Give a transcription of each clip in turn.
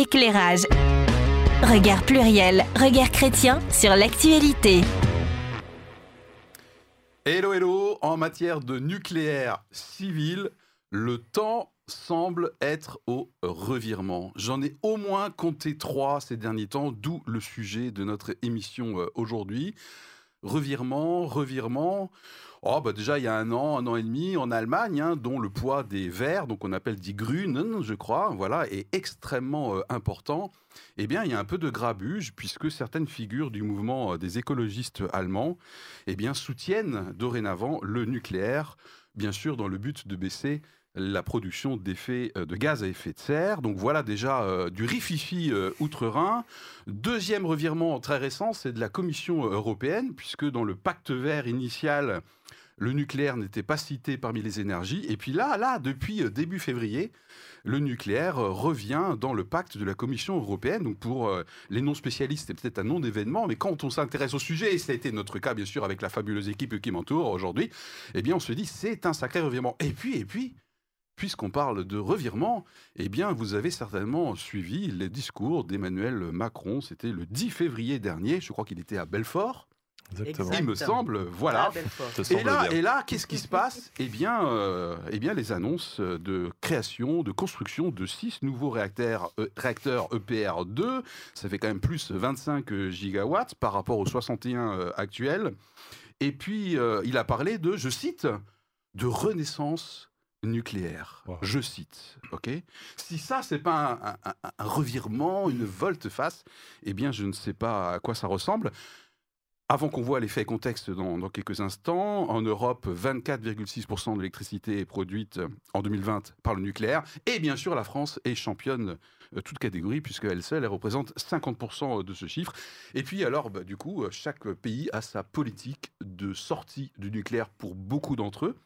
éclairage. Regard pluriel, regard chrétien sur l'actualité. Hello, hello, en matière de nucléaire civil, le temps semble être au revirement. J'en ai au moins compté trois ces derniers temps, d'où le sujet de notre émission euh, aujourd'hui. Revirement, revirement. Oh, bah déjà, il y a un an, un an et demi, en Allemagne, hein, dont le poids des verts, donc on appelle die Grünen, je crois, voilà, est extrêmement euh, important. Eh bien, il y a un peu de grabuge, puisque certaines figures du mouvement euh, des écologistes allemands eh bien, soutiennent dorénavant le nucléaire, bien sûr, dans le but de baisser la production d'effets euh, de gaz à effet de serre. Donc voilà déjà euh, du rififi euh, outre-Rhin. Deuxième revirement très récent, c'est de la Commission européenne, puisque dans le pacte vert initial, le nucléaire n'était pas cité parmi les énergies. Et puis là, là, depuis début février, le nucléaire revient dans le pacte de la Commission européenne. Donc pour les non-spécialistes, c'est peut-être un non-événement, mais quand on s'intéresse au sujet, et ça a été notre cas bien sûr avec la fabuleuse équipe qui m'entoure aujourd'hui, eh bien on se dit c'est un sacré revirement. Et puis, et puis, puisqu'on parle de revirement, eh bien, vous avez certainement suivi les discours d'Emmanuel Macron. C'était le 10 février dernier. Je crois qu'il était à Belfort. Exactement. Il me semble, voilà. et là, et là, qu'est-ce qui se passe? Eh bien, euh, eh bien, les annonces de création, de construction de six nouveaux réacteurs, euh, réacteurs EPR2, ça fait quand même plus 25 gigawatts par rapport aux 61 euh, actuels. Et puis, euh, il a parlé de, je cite, de renaissance nucléaire. Je cite. Ok? Si ça c'est pas un, un, un, revirement, une volte-face, eh bien je ne sais pas à quoi ça ressemble. Avant qu'on voit l'effet contexte dans, dans, quelques instants, en Europe, 24,6% de l'électricité est produite en 2020 par le nucléaire. Et bien sûr, la France est championne euh, toute catégorie, puisqu'elle seule, elle représente 50% de ce chiffre. Et puis alors, bah, du coup, chaque pays a sa politique de sortie du nucléaire pour beaucoup d'entre eux.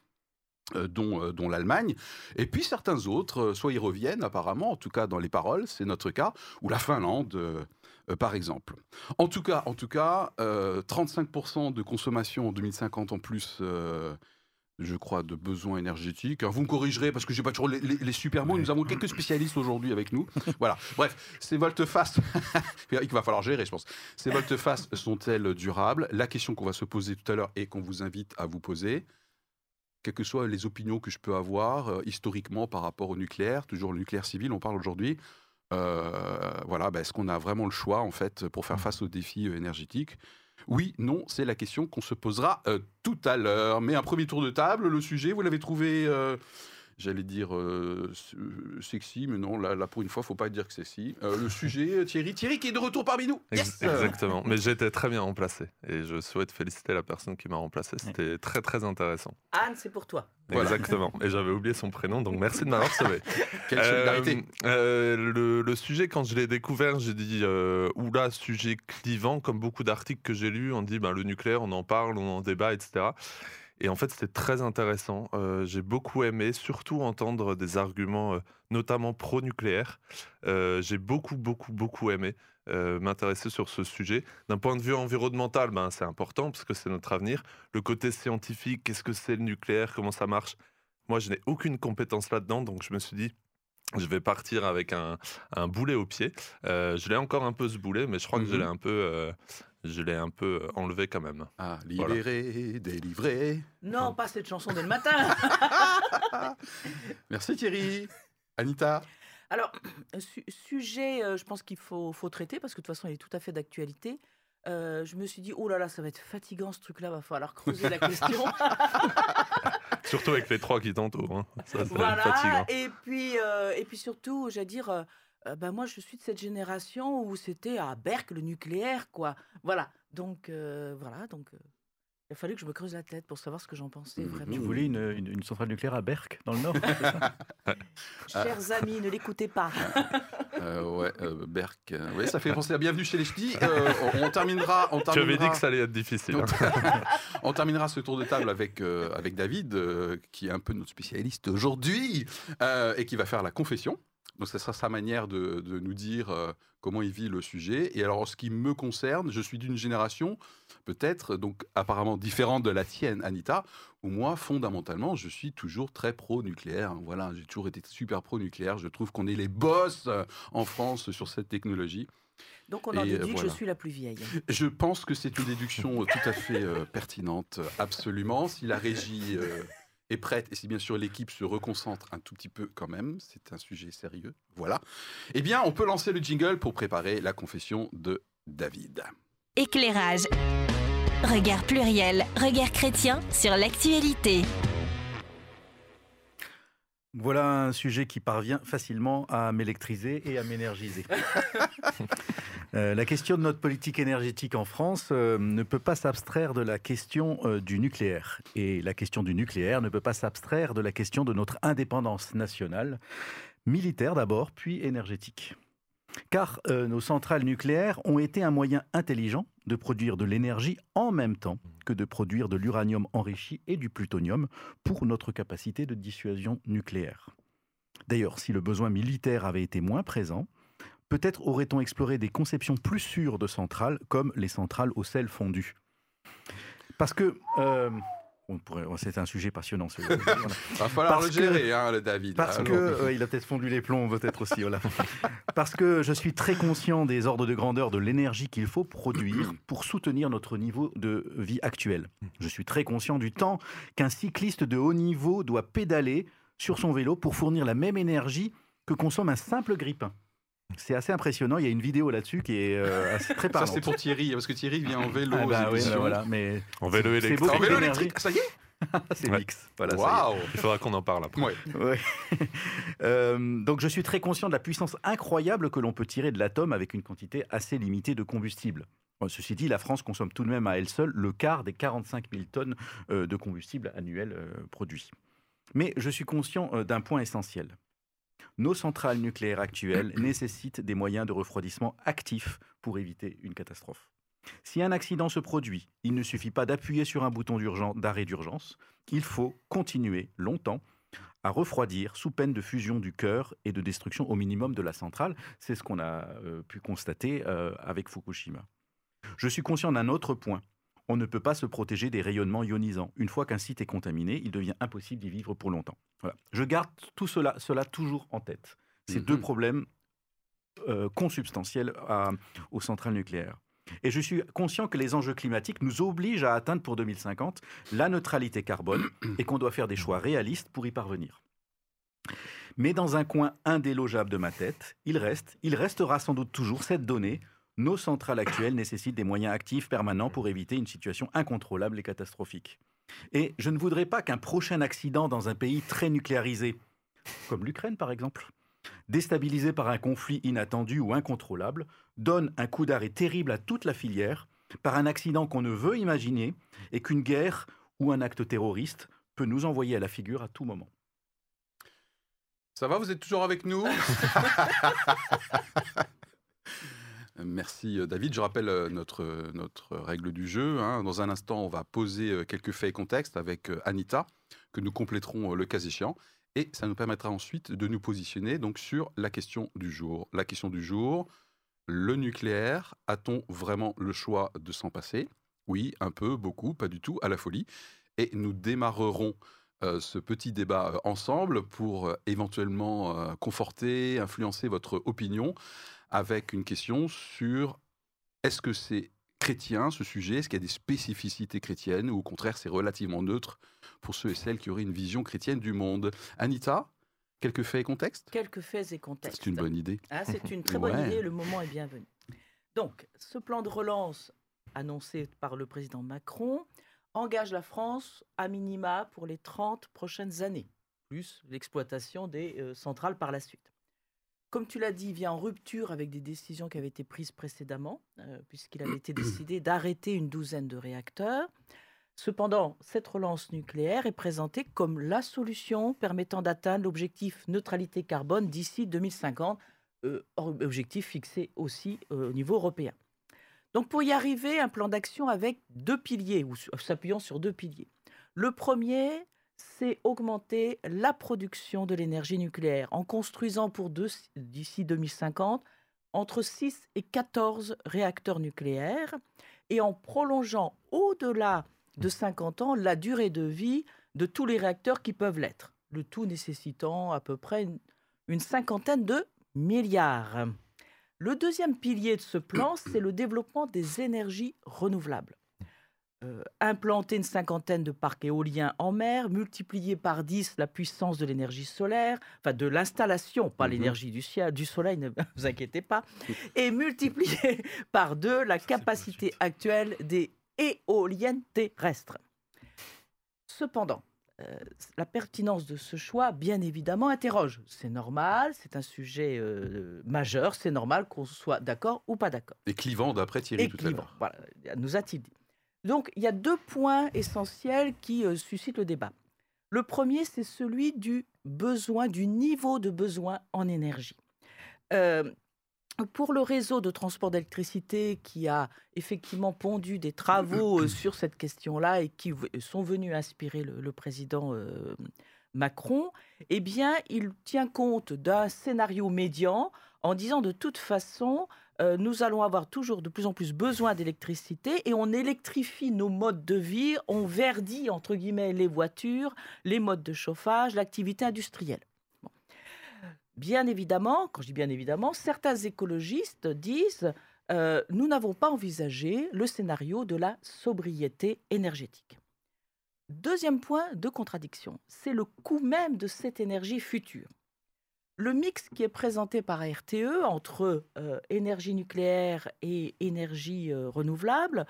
Euh, dont, euh, dont l'Allemagne, et puis certains autres, euh, soit ils reviennent apparemment, en tout cas dans les paroles, c'est notre cas, ou la Finlande, par exemple. En tout cas, en tout cas, 35% de consommation en 2050 en plus je crois, de besoins énergétiques. Vous me corrigerez parce que j'ai pas toujours les, les, les super mots. Nous avons quelques spécialistes aujourd'hui avec nous. voilà. Bref, ces volte-face, il va falloir gérer, je pense. Ces volte-face sont-elles durables? La question qu'on va se poser tout à l'heure et qu'on vous invite à vous poser, quelles que soient les opinions que je peux avoir euh, historiquement par rapport au nucléaire, toujours le nucléaire civil, on parle aujourd'hui. Euh, voilà, bah, est-ce qu'on a vraiment le choix en fait pour faire face aux défis euh, énergétiques? Oui, non, c'est la question qu'on se posera euh, tout à l'heure. Mais un premier tour de table, le sujet, vous l'avez trouvé j'allais dire euh, sexy, mais non, là, là, pour une fois, faut pas dire que c'est sexy. Euh, le sujet, Thierry, Thierry qui est de retour parmi nous. Yes Exactement, mais j'étais très bien remplacé et je souhaite féliciter la personne qui m'a remplacé. C'était ouais. très très intéressant. Anne, c'est pour toi. Exactement, et j'avais oublié son prénom, donc merci de m'avoir sauvé. Quelle solidarité euh, le, le, sujet, quand je l'ai découvert, j'ai dit euh, oula, sujet clivant, comme beaucoup d'articles que j'ai lus, on dit ben, le nucléaire, on en parle, on en débat, etc. Et en fait, c'était très intéressant. Euh, j'ai beaucoup aimé, surtout entendre des arguments, euh, notamment pro-nucléaire. Euh, j'ai beaucoup, beaucoup, beaucoup aimé m'intéresser sur ce sujet. D'un point de vue environnemental, ben, c'est important parce que c'est notre avenir. Le côté scientifique, qu'est-ce que c'est le nucléaire, comment ça marche Moi, je n'ai aucune compétence là-dedans, donc je me suis dit, je vais partir avec un, un boulet au pied. Euh, je l'ai encore un peu ce boulet, mais je crois mm -hmm. que je l'ai un peu, euh, je l'ai un peu enlevé quand même. Ah, libéré, voilà. délivré. Non, pas cette chanson dès le matin. Merci Thierry. Anita. Alors, su sujet, euh, je pense qu'il faut, faut, traiter parce que de toute façon, il est tout à fait d'actualité. Euh, je me suis dit, oh là là, ça va être fatigant ce truc-là, va falloir creuser la question. surtout avec les trois qui. Hein. Ça, voilà. fatigant. Et puis, euh, et puis surtout, j'allais dire, euh, ben moi, je suis de cette génération où c'était à Berck le nucléaire, quoi. Voilà. Donc, euh, voilà. Donc, il a fallu que je me creuse la tête pour savoir ce que j'en pensais mmh, vraiment. Tu voulais une, une, une, centrale nucléaire à Berck, dans le Nord Chers amis, ne l'écoutez pas. euh, ouais, euh, Berck. Euh, ouais, ça fait penser à Bienvenue chez les Ch'tis. Euh, on, on, terminera, on terminera. Tu avais dit que ça allait être difficile. Hein. on terminera ce tour de table avec, euh, avec David, qui est un peu notre spécialiste aujourd'hui et qui va faire la confession. Donc, ce sera sa manière de, nous dire comment il vit le sujet. Et alors, en ce qui me concerne, je suis d'une génération peut-être, donc apparemment différente de la tienne, Anita, où moi, fondamentalement, je suis toujours très pro-nucléaire. Voilà, j'ai toujours été super pro-nucléaire. Je trouve qu'on est les boss en France sur cette technologie. Donc on en déduit que je suis la plus vieille. Je pense que c'est une déduction tout à fait pertinente, absolument. Si la régie est prête et si bien sûr l'équipe se reconcentre un tout petit peu quand même, c'est un sujet sérieux, voilà, eh bien on peut lancer le jingle pour préparer la confession de David. Éclairage. Regard pluriel, regard chrétien sur l'actualité. Voilà un sujet qui parvient facilement à m'électriser et à m'énergiser. Euh, la question de notre politique énergétique en France euh, ne peut pas s'abstraire de la question euh, du nucléaire. Et la question du nucléaire ne peut pas s'abstraire de la question de notre indépendance nationale, militaire d'abord, puis énergétique. Car nos centrales nucléaires ont été un moyen intelligent de produire de l'énergie en même temps que de produire de l'uranium enrichi et du plutonium pour notre capacité de dissuasion nucléaire. D'ailleurs, si le besoin militaire avait été moins présent, peut-être aurait-on exploré des conceptions plus sûres de centrales, comme les centrales au sel fondu. Parce que... Euh, c'est un sujet passionnant. Il Va falloir le gérer, hein, le David. Parce qu'il que il a peut-être fondu les plombs, peut-être aussi. parce que je suis très conscient des ordres de grandeur de l'énergie qu'il faut produire pour soutenir notre niveau de vie actuel. Je suis très conscient du temps qu'un cycliste de haut niveau doit pédaler sur son vélo pour fournir la même énergie que consomme un simple grippin. C'est assez impressionnant. Il y a une vidéo là-dessus qui est euh, très parlante. Ça, c'est pour Thierry, parce que Thierry vient en vélo. Ah bah, oui, bah voilà, mais en vélo électrique. En vélo électrique, ça y est c'est mix. Voilà, wow. Il faudra qu'on en parle après. Ouais. euh, donc je suis très conscient de la puissance incroyable que l'on peut tirer de l'atome avec une quantité assez limitée de combustible. ceci dit, la France consomme tout de même à elle seule le quart des 45 000 tonnes euh, de combustible annuel produits. Mais je suis conscient d'un point essentiel nos centrales nucléaires actuelles nécessitent des moyens de refroidissement actifs pour éviter une catastrophe. Si un accident se produit, il ne suffit pas d'appuyer sur un bouton d'arrêt d'urgence, il faut continuer longtemps à refroidir sous peine de fusion du cœur et de destruction au minimum de la centrale. C'est ce qu'on a euh, pu constater euh, avec Fukushima. Je suis conscient d'un autre point on ne peut pas se protéger des rayonnements ionisants. Une fois qu'un site est contaminé, il devient impossible d'y vivre pour longtemps. Je garde tout cela, cela toujours en tête. Ces deux mhm. problèmes euh, consubstantiels aux centrales nucléaires. Et je suis conscient que les enjeux climatiques nous obligent à atteindre pour 2050 la neutralité carbone et qu'on doit faire des choix réalistes pour y parvenir. Mais dans un coin indélogeable de ma tête, il reste, il restera sans doute toujours cette donnée nos centrales actuelles nécessitent des moyens actifs permanents pour éviter une situation incontrôlable et catastrophique. Et je ne voudrais pas qu'un prochain accident dans un pays très nucléarisé, comme l'Ukraine par exemple, déstabilisé par un conflit inattendu ou incontrôlable, donne un coup d'arrêt terrible à toute la filière par un accident qu'on ne veut imaginer et qu'une guerre ou un acte terroriste peut nous envoyer à la figure à tout moment. Ça va, vous êtes toujours avec nous? Merci euh, David. Je rappelle euh, notre, euh, notre règle du jeu. Hein. Dans un instant, on va poser quelques faits et contextes avec Anita, que nous compléterons le cas échéant. Et ça nous permettra ensuite de nous positionner donc sur la question du jour. La question du jour, le nucléaire, a-t-on vraiment le choix de s'en passer? Oui, un peu, beaucoup, pas du tout, à la folie. Et nous démarrerons ce petit débat ensemble pour éventuellement conforter, influencer votre opinion avec une question sur est-ce que c'est chrétien ce sujet? Est-ce qu'il y a des spécificités chrétiennes ou au contraire c'est relativement neutre pour ceux et celles qui auraient une vision chrétienne du monde? Anita Quelques faits et contextes? Quelques faits et contextes. C'est une bonne idée. Ah, c'est une très bonne idée, le moment est bienvenu. Donc, ce plan de relance annoncé par le président Macron engage la France à minima pour les 30 prochaines années, plus l'exploitation des euh, centrales par la suite comme tu l'as dit, vient en rupture avec des décisions qui avaient été prises précédemment, euh, puisqu'il avait été décidé d'arrêter une douzaine de réacteurs. Cependant, cette relance nucléaire est présentée comme la solution permettant d'atteindre l'objectif neutralité carbone d'ici 2050, euh, objectif fixé aussi euh, au niveau européen. Donc pour y arriver, un plan d'action avec deux piliers, ou s'appuyant sur deux piliers. Le premier, c'est augmenter la production de l'énergie nucléaire en construisant pour d'ici 2050 entre 6 et 14 réacteurs nucléaires et en prolongeant au-delà de 50 ans la durée de vie de tous les réacteurs qui peuvent l'être, le tout nécessitant à peu près une, cinquantaine de milliards. Le deuxième pilier de ce plan, c'est le développement des énergies renouvelables. Euh, implanter une cinquantaine de parcs éoliens en mer, multiplier par 10 la puissance de l'énergie solaire, enfin de l'installation, pas mhm. l'énergie du, ciel, du soleil, ne vous inquiétez pas, et multiplier par deux la capacité actuelle des éoliennes terrestres. Cependant, euh, la pertinence de ce choix, bien évidemment, interroge. C'est normal, c'est un sujet euh, majeur, c'est normal qu'on soit d'accord ou pas d'accord. Et clivant, d'après Thierry tout à l'heure. Voilà, nous a-t-il dit. Donc, il y a deux points essentiels qui euh, suscitent le débat. Le premier, c'est celui du besoin, du niveau de besoin en énergie. Euh, pour le réseau de transport d'électricité qui a effectivement pondu des travaux euh, sur cette question-là et qui sont venus inspirer le, président Macron, eh bien, il tient compte d'un scénario médian en disant de toute façon, euh, nous allons avoir toujours de plus en plus besoin d'électricité et on électrifie nos modes de vie, on verdit entre guillemets les voitures, les modes de chauffage, l'activité industrielle. Bien évidemment, quand je dis bien évidemment, certains écologistes disent euh, nous n'avons pas envisagé le scénario de la sobriété énergétique. Deuxième point de contradiction, c'est le coût même de cette énergie future. Le mix qui est présenté par RTE entre euh, énergie nucléaire et énergie euh, renouvelable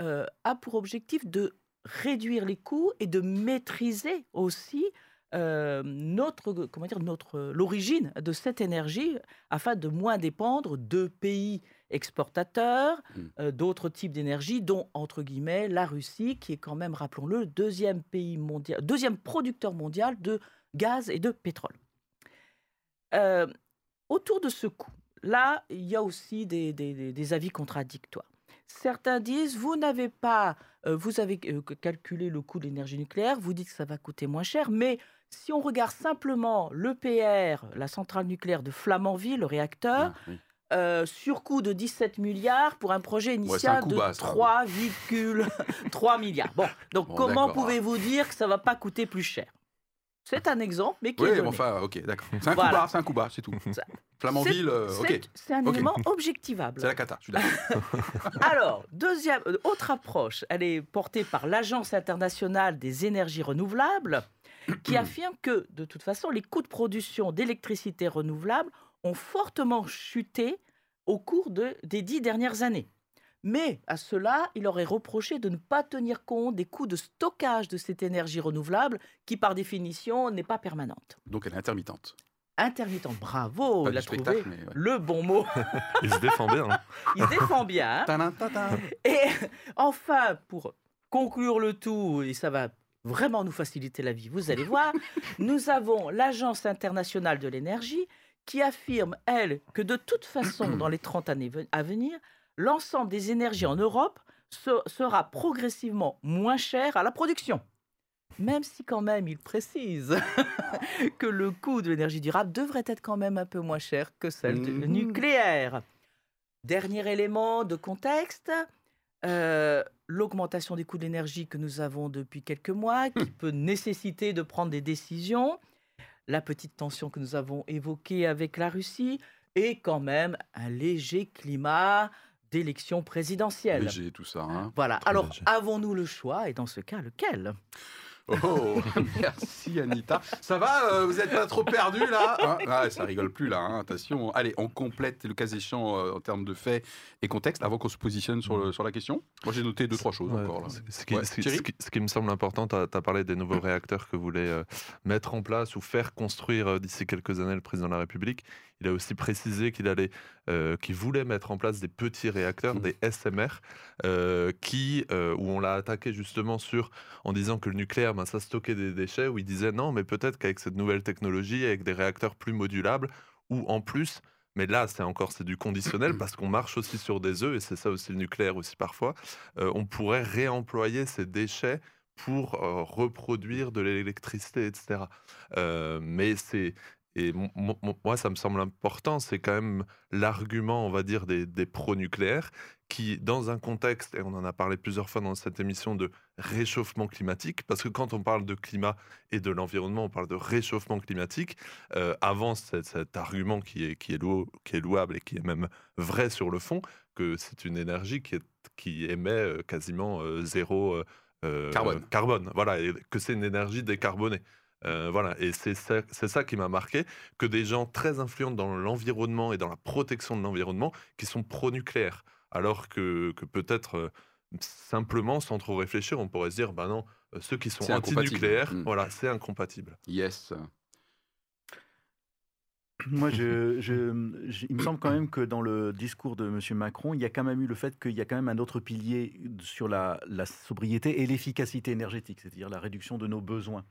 euh, a pour objectif de réduire les coûts et de maîtriser aussi notre comment dire notre l'origine de cette énergie afin de moins dépendre de pays exportateurs mmh. d'autres types d'énergie dont entre guillemets la Russie qui est quand même rappelons-le deuxième pays mondial deuxième producteur mondial de gaz et de pétrole. Euh, autour de ce coût, là, il y a aussi des, avis contradictoires. Certains disent, vous n'avez pas, euh, vous avez euh, calculé le coût de l'énergie nucléaire, vous dites que ça va coûter moins cher, mais si on regarde simplement l'EPR, la centrale nucléaire de Flamanville, le réacteur, ah, surcoût de 17 milliards pour un projet initial de 3,3 milliards. Bon, donc comment pouvez-vous dire que ça va pas coûter plus cher? C'est un exemple, mais qui oui, est donné. enfin, ok, d'accord. C'est un coup bas, c'est un coup bas, c'est tout. Flamanville, euh, ok. C'est un élément objectivable. C'est la cata, je suis d'accord. Alors, deuxième, euh, autre approche, elle est portée par l'Agence internationale des énergies renouvelables, qui affirme que, de toute façon, les coûts de production d'électricité renouvelable ont fortement chuté au cours de, des dix dernières années. Mais à cela, il aurait reproché de ne pas tenir compte des coûts de stockage de cette énergie renouvelable qui, par définition, n'est pas permanente. Donc elle est intermittente. Intermittente, bravo, il a trouvé le bon mot. il se défend bien. Hein. Il se défend bien. Hein. et enfin, pour conclure le tout, et ça va vraiment nous faciliter la vie, vous allez voir, nous avons l'Agence internationale de l'énergie qui affirme, elle, que de toute façon, dans les 30 années à venir, l'ensemble des énergies en Europe sera progressivement moins cher à la production. Même si quand même il précise que le coût de l'énergie durable devrait être quand même un peu moins cher que celle du mmh. nucléaire. Dernier élément de contexte, euh, l'augmentation des coûts de l'énergie que nous avons depuis quelques mois, qui peut nécessiter de prendre des décisions, la petite tension que nous avons évoquée avec la Russie, et quand même un léger climat d'élection présidentielle. J'ai tout ça. Hein. Voilà. Alors, avons-nous le choix? Et dans ce cas, lequel? Oh, merci Anita. Ça va euh, Vous n'êtes pas trop perdu là? Hein? Ah, Ça rigole plus là, hein, attention. Allez, on complète le cas échéant euh, en termes de faits et contexte avant qu'on se positionne sur, le, sur la question. Moi j'ai noté deux, trois choses encore. Là. Ce, qui, ce, qui, me semble important, tu as, parlé des nouveaux réacteurs que voulait euh, mettre en place ou faire construire d'ici quelques années le président de la République. Il a aussi précisé qu'il allait, qu'il voulait mettre en place des petits réacteurs, mmh. des SMR, qui, où on l'a attaqué justement sur en disant que le nucléaire ben, ça stockait des déchets, où il disait non, mais peut-être qu'avec cette nouvelle technologie, avec des réacteurs plus modulables, ou en plus, mais là, c'est encore c'est du conditionnel parce qu'on marche aussi sur des œufs et c'est ça aussi le nucléaire aussi parfois. Euh, on pourrait réemployer ces déchets pour reproduire de l'électricité, etc. mais c'est et moi, ça me semble important, c'est quand même l'argument, on va dire, des, des pro-nucléaires qui, dans un contexte, et on en a parlé plusieurs fois dans cette émission, de réchauffement climatique, parce que quand on parle de climat et de l'environnement, on parle de réchauffement climatique, euh, avance cet, argument qui est, qui, est qui est louable et qui est même vrai sur le fond, que c'est une énergie qui, est, qui émet euh, quasiment euh, zéro carbone. carbone. Voilà, et que c'est une énergie décarbonée. Voilà, et c'est ça, ça, qui m'a marqué, que des gens très influents dans l'environnement et dans la protection de l'environnement, qui sont pro-nucléaires alors que, peut-être simplement, sans trop réfléchir, on pourrait se dire, bah non, ceux qui sont anti-nucléaires, mmh. voilà, c'est incompatible. Yes. Moi, je, il me semble quand même que dans le discours de M. Macron, il y a quand même eu le fait qu'il y a quand même un autre pilier sur la sobriété et l'efficacité énergétique, c'est-à-dire la réduction de nos besoins.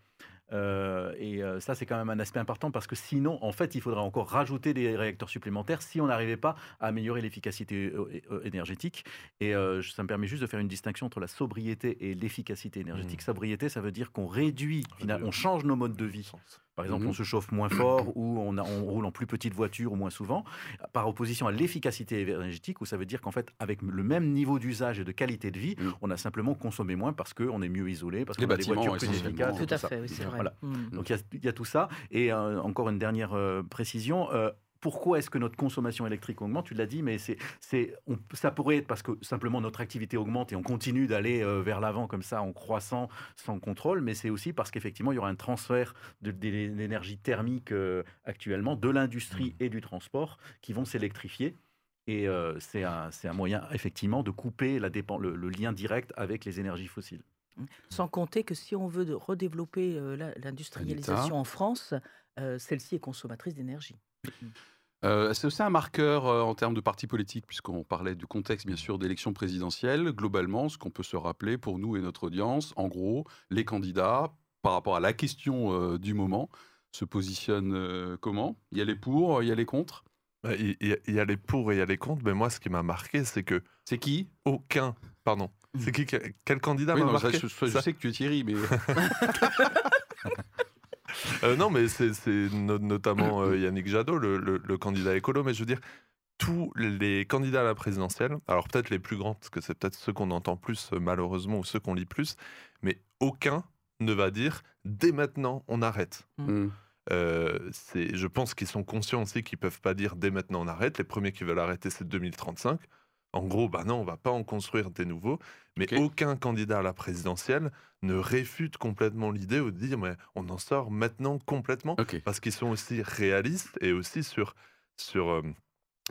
Euh, et euh, ça, c'est quand même un aspect important parce que sinon, en fait, il faudrait encore rajouter des réacteurs supplémentaires si on n'arrivait pas à améliorer l'efficacité euh, énergétique. Et ça me permet juste de faire une distinction entre la sobriété et l'efficacité énergétique. Mmh. Sobriété, ça veut dire qu'on réduit, on change nos modes de vie. Par exemple, on mmh se chauffe moins fort ou on, roule en plus petite voiture ou moins souvent, par opposition à l'efficacité énergétique, où ça veut dire qu'en fait, avec le même niveau d'usage et de qualité de vie, mmh. on a simplement consommé moins parce qu'on est mieux isolé, parce qu'on a des voitures plus efficaces. Tout à fait, oui, c'est vrai. Mmh. Donc il y, a tout ça. Et euh, encore une dernière euh, précision. Euh, pourquoi est-ce que notre consommation électrique augmente? Tu l'as dit, mais c'est, c'est, ça pourrait être parce que simplement notre activité augmente et on continue d'aller vers l'avant comme ça en croissant sans contrôle, mais c'est aussi parce qu'effectivement il y aura un transfert de, d'énergie thermique actuellement de l'industrie mmh. et du transport qui vont s'électrifier. Et c'est, un, c'est un moyen effectivement de couper la le lien direct avec les énergies fossiles. Sans compter que si on veut redévelopper l'industrialisation en France, celle-ci est consommatrice d'énergie. Euh, c'est aussi un marqueur en termes de partis politiques, puisqu'on parlait du contexte, bien sûr, d'élections présidentielles. Globalement, ce qu'on peut se rappeler pour nous et notre audience, en gros, les candidats, par rapport à la question du moment, se positionnent comment? Il y a les pour, il y a les contre? Bah, il y, a les pour et il y a les contre, mais moi, ce qui m'a marqué, c'est que. C'est qui? Aucun. Pardon. C'est qui Quel candidat m'a marqué? je, sais que tu es Thierry, mais. Euh, non, mais c'est notamment euh, Yannick Jadot, le, candidat écolo. Mais je veux dire, tous les candidats à la présidentielle, alors peut-être les plus grands, parce que c'est peut-être ceux qu'on entend plus euh, malheureusement ou ceux qu'on lit plus, mais aucun ne va dire dès maintenant on arrête. Mm. je pense qu'ils sont conscients aussi qu'ils peuvent pas dire dès maintenant on arrête. Les premiers qui veulent arrêter c'est 2035. En gros, bah non, on va pas en construire des nouveaux. Mais aucun candidat à la présidentielle ne réfute complètement l'idée ou de dire mais on en sort maintenant complètement parce qu'ils sont aussi réalistes et aussi sur sur euh,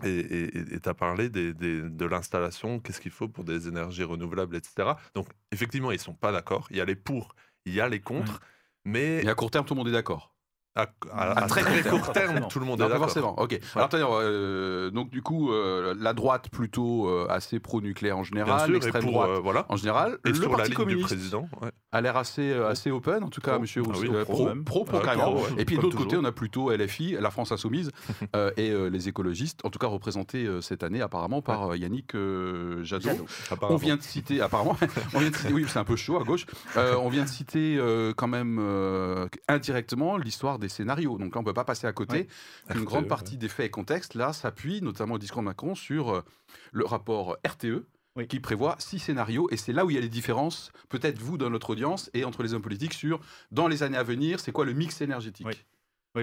et tu as parlé des, de l'installation, qu'est-ce qu'il faut pour des énergies renouvelables, etc. Donc, effectivement, ils sont pas d'accord. Il y a les pour, il y a les contre. Mais... Et à court terme, tout le monde est d'accord. À, très, court terme, tout le monde est d'accord. Forcément. Ok. Alors, euh, donc du coup, euh, la droite plutôt euh, assez pro-nucléaire en général, l'extrême droite voilà. en général, et le sur parti la communiste du président, a l'air assez assez open, en tout cas, Monsieur ah pro, pro, pro, Et puis de l'autre côté, on a plutôt LFI, la France insoumise, et les écologistes, en tout cas représentés cette année apparemment par Yannick Jadot. On vient de citer, apparemment, on vient de citer, oui, c'est un peu chaud à gauche. on vient de citer quand même indirectement l'histoire des scénarios. Donc là, on ne peut pas passer à côté. Une grande partie des faits et contextes, là, s'appuie, notamment au discours de Macron, sur euh, le rapport RTE, qui prévoit six scénarios. Et c'est là où il y a les différences, peut-être vous, dans notre audience, et entre les hommes politiques, sur, dans les années à venir, c'est quoi le mix énergétique? Oui,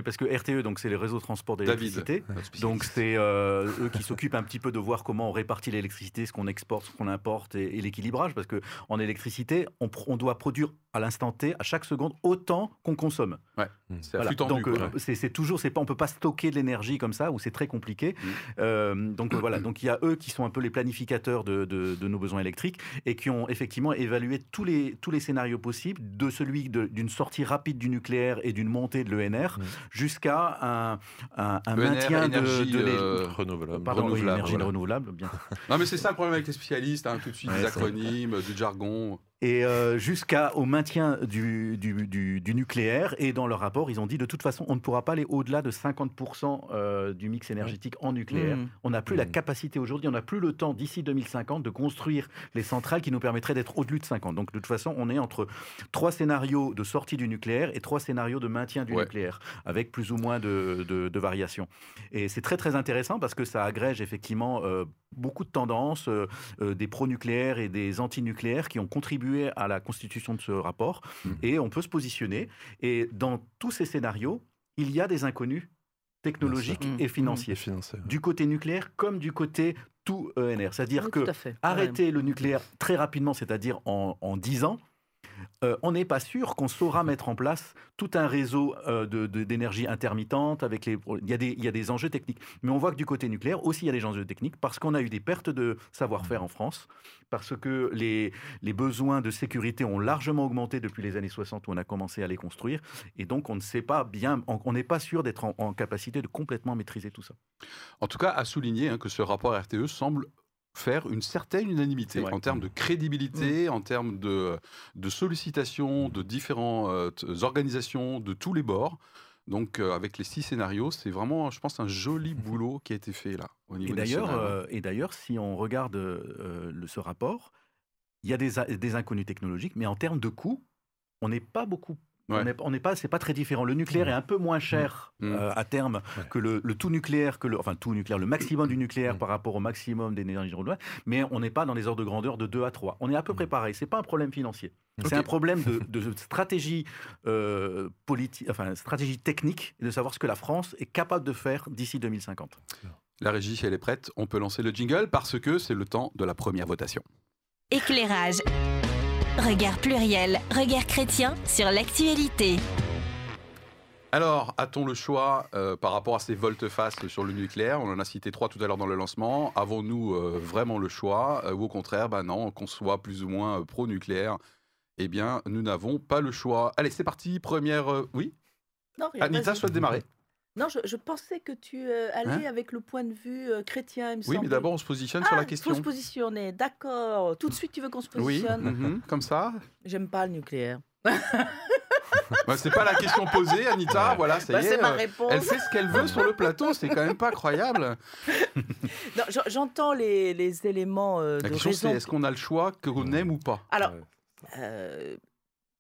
parce que RTE, donc c'est les réseaux de transport d'électricité. Donc c'est euh, eux qui s'occupent un petit peu de voir comment on répartit l'électricité, ce qu'on exporte, ce qu'on importe et, l'équilibrage. Parce que en électricité, on, on, doit produire à l'instant T, à chaque seconde, autant qu'on consomme. Ouais, mmh. c'est voilà. Donc c'est toujours, c'est pas, on peut pas stocker de l'énergie comme ça, ou c'est très compliqué. Mmh. Euh, donc voilà, donc il y a eux qui sont un peu les planificateurs de, de, nos besoins électriques et qui ont effectivement évalué tous les tous les scénarios possibles, de celui d'une sortie rapide du nucléaire et d'une montée de l'ENR. Mmh jusqu'à un, un, un maintien de, de euh, renouvelable. Pardon, renouvelable, énergie renouvelable. Bien. non, mais c'est ça le problème avec les spécialistes, hein, tout de suite des acronymes, du jargon. Et euh, jusqu'au maintien du, du, nucléaire. Et dans leur rapport, ils ont dit de toute façon, on ne pourra pas aller au-delà de 50% euh, du mix énergétique en nucléaire. Mmh. On n'a plus la mmh. capacité aujourd'hui, on n'a plus le temps d'ici 2050 de construire les centrales qui nous permettraient d'être au-delà de 50. Donc de toute façon, on est entre trois scénarios de sortie du nucléaire et trois scénarios de maintien du nucléaire, avec plus ou moins de, de, variations. Et c'est très très intéressant parce que ça agrège effectivement euh, beaucoup de tendances, des pro-nucléaires et des anti-nucléaires qui ont contribué à la constitution de ce rapport mmh. et on peut se positionner. Et dans tous ces scénarios, il y a des inconnus technologiques et mmh. financiers. Du côté nucléaire comme du côté tout ENR. C'est-à-dire que arrêter le nucléaire très rapidement, c'est-à-dire en, en 10 ans, euh, on n'est pas sûr qu'on saura mettre en place tout un réseau euh, d'énergie intermittente. Avec les, il, y a des, enjeux techniques. Mais on voit que du côté nucléaire aussi, il y a des enjeux techniques parce qu'on a eu des pertes de savoir-faire en France, parce que les, les besoins de sécurité ont largement augmenté depuis les années 60 où on a commencé à les construire. Et donc, on ne sait pas bien, on n'est pas sûr d'être en, capacité de complètement maîtriser tout ça. En tout cas, à souligner hein, que ce rapport RTE semble faire une certaine unanimité en termes de crédibilité, mmh. en termes de, de sollicitation de différentes euh, organisations de tous les bords. Donc, euh, avec les six scénarios, c'est vraiment, je pense, un joli mmh. boulot qui a été fait là. Au niveau et d'ailleurs, euh, et d'ailleurs, si on regarde le, ce rapport, il y a des, des inconnus technologiques, mais en termes de coûts, on n'est pas beaucoup on n'est pas, c'est pas très différent. Le nucléaire est un peu moins cher mmh. euh, à terme que le, tout nucléaire, que le, enfin tout nucléaire, le maximum du nucléaire mmh. par rapport au maximum d'énergie renouvelables, mais on n'est pas dans les ordres de grandeur de 2 à 3. On est à peu près mmh. pareil. C'est pas un problème financier. C'est un problème de, stratégie euh, politique, enfin stratégie technique, de savoir ce que la France est capable de faire d'ici 2050. La régie, elle est prête, on peut lancer le jingle parce que c'est le temps de la première votation. Éclairage. Regard pluriel, regard chrétien sur l'actualité. Alors, a-t-on le choix euh, par rapport à ces volte-face sur le nucléaire? On en a cité trois tout à l'heure dans le lancement. Avons-nous euh, vraiment le choix? Euh, Ou au contraire, bah non, qu'on soit plus ou moins pro-nucléaire, eh bien, nous n'avons pas le choix. Allez, c'est parti. Première. oui? Non, Anita souhaite démarrer. Non, je, pensais que tu euh, allais hein? avec le point de vue euh, chrétien, il me Oui, mais d'abord, on se positionne sur la question. Il faut se positionner, d'accord. Tout de suite, tu veux qu'on se positionne? Oui, mhm, comme ça. J'aime pas le nucléaire. bah, c'est pas la question posée, Anita. Voilà, ça bah, y est. Ma euh, réponse. Elle fait ce qu'elle veut sur le plateau. C'est quand même pas croyable. J'entends les, les, éléments de La question, c'est est-ce qu'on a le choix, qu'on aime ou pas? Alors,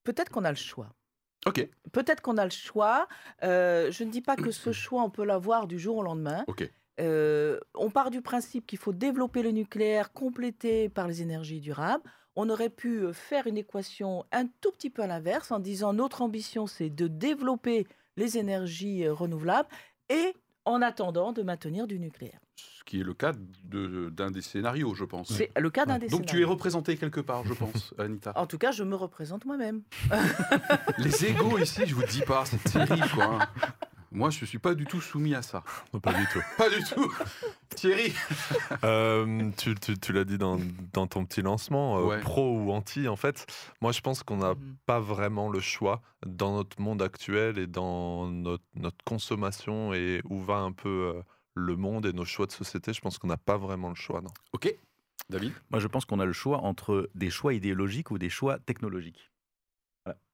peut-être qu'on a le choix. Peut-être qu'on a le choix. Euh, je ne dis pas que ce choix, on peut l'avoir du jour au lendemain. Euh, on part du principe qu'il faut développer le nucléaire complété par les énergies durables. On aurait pu euh, faire une équation un tout petit peu à l'inverse en disant notre ambition c'est de développer les énergies renouvelables et en attendant de maintenir du nucléaire. Ce qui est le cas d'un des scénarios, je pense. C'est le cas d'un des Donc tu es représenté quelque part, je pense, Anita. En tout cas, je me représente moi-même. Les égaux ici, je vous dis pas, c'est terrible, quoi. Hein. Moi, je ne suis pas du tout soumis à ça. Pas du tout. pas du tout. Thierry euh, Tu, tu, l'as dit dans, dans, ton petit lancement, euh, pro ou anti, en fait, moi je pense qu'on n'a mhm. pas vraiment le choix dans notre monde actuel et dans notre, notre consommation et où va un peu euh, le monde et nos choix de société. Je pense qu'on n'a pas vraiment le choix. Non. Ok. David? Moi je pense qu'on a le choix entre des choix idéologiques ou des choix technologiques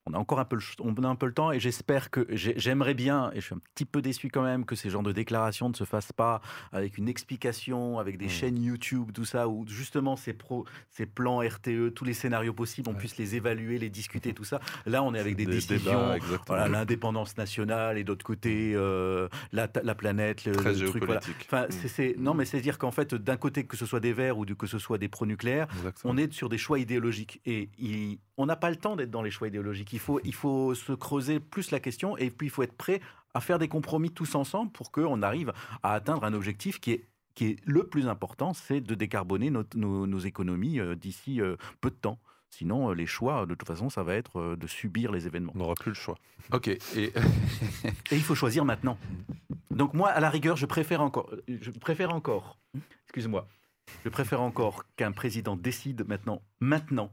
on a encore un peu le, on a un peu le temps et j'espère que j'aimerais bien, et je suis un petit peu déçu quand même, que ces genres de déclarations ne se fassent pas avec une explication, avec des mmh. chaînes YouTube, tout ça, où justement ces, pro, ces plans RTE, tous les scénarios possibles, on puisse les évaluer, les discuter, tout ça. Là, on est avec des, décisions, l'indépendance nationale et d'autre côté, euh, la, planète, le, truc. Enfin, mmh. c'est, non, mais c'est dire qu'en fait, d'un côté, que ce soit des verts ou que ce soit des pro-nucléaires, on est sur des choix idéologiques et on n'a pas le temps d'être dans les choix idéologiques il faut, il faut se creuser plus la question et puis il faut être prêt à faire des compromis tous ensemble pour qu'on arrive à atteindre un objectif qui est qui est le plus important, c'est de décarboner nos, économies euh, d'ici euh, peu de temps. Sinon, euh, les choix, de toute façon, ça va être de subir les événements. On n'aura plus le choix. Ok. Et... et... il faut choisir maintenant. Donc moi, à la rigueur, je préfère encore, je préfère encore, excuse-moi, je préfère encore qu'un président décide maintenant, maintenant,